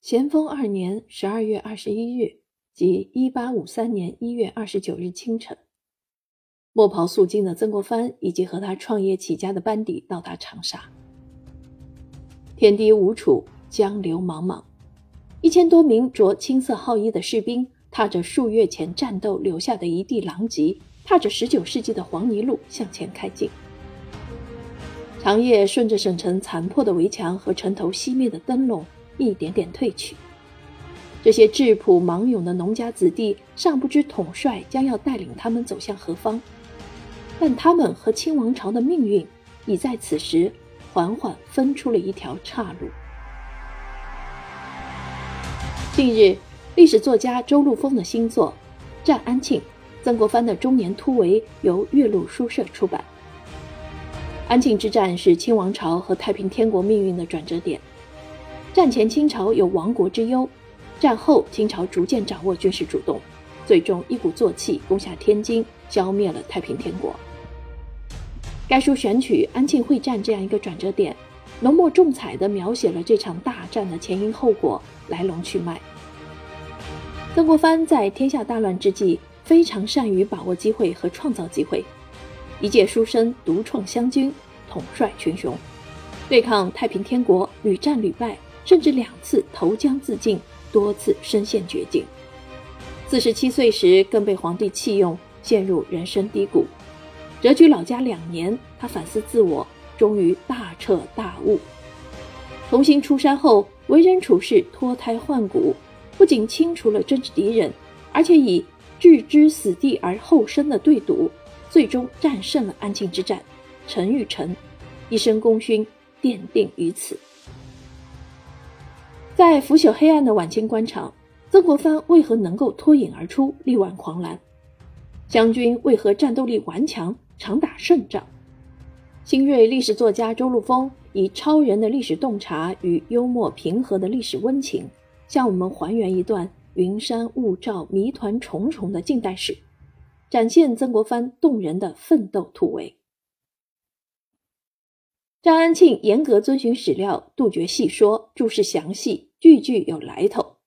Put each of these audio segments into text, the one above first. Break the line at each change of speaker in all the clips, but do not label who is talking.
咸丰二年十二月二十一日，即一八五三年一月二十九日清晨，墨袍素净的曾国藩以及和他创业起家的班底到达长沙。天地无处，江流茫茫，一千多名着青色号衣的士兵，踏着数月前战斗留下的一地狼藉，踏着十九世纪的黄泥路向前开进。长夜顺着省城残破的围墙和城头熄灭的灯笼一点点褪去。这些质朴莽勇的农家子弟尚不知统帅将要带领他们走向何方，但他们和清王朝的命运已在此时缓缓分出了一条岔路。近日，历史作家周陆峰的新作《战安庆：曾国藩的中年突围》由岳麓书社出版。安庆之战是清王朝和太平天国命运的转折点。战前清朝有亡国之忧，战后清朝逐渐掌握军事主动，最终一鼓作气攻下天津，消灭了太平天国。该书选取安庆会战这样一个转折点，浓墨重彩地描写了这场大战的前因后果、来龙去脉。曾国藩在天下大乱之际，非常善于把握机会和创造机会。一介书生独创湘军，统帅群雄，对抗太平天国屡战屡败，甚至两次投江自尽，多次身陷绝境。四十七岁时更被皇帝弃用，陷入人生低谷。谪居老家两年，他反思自我，终于大彻大悟。重新出山后，为人处事脱胎换骨，不仅清除了政治敌人，而且以置之死地而后生的对赌。最终战胜了安庆之战，陈玉成一生功勋奠定于此。在腐朽黑暗的晚清官场，曾国藩为何能够脱颖而出，力挽狂澜？湘军为何战斗力顽强，常打胜仗？新锐历史作家周陆丰以超人的历史洞察与幽默平和的历史温情，向我们还原一段云山雾罩、谜团重重的近代史。展现曾国藩动人的奋斗突围。张安庆严格遵循史料，杜绝戏说，注释详细，句句有来头，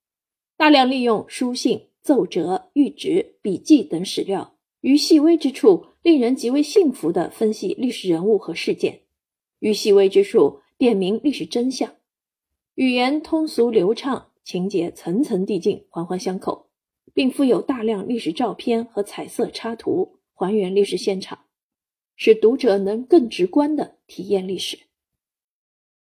大量利用书信、奏折、谕旨、笔记等史料，于细微之处令人极为信服地分析历史人物和事件，于细微之处点明历史真相，语言通俗流畅，情节层层递进，环环相扣。并附有大量历史照片和彩色插图，还原历史现场，使读者能更直观地体验历史。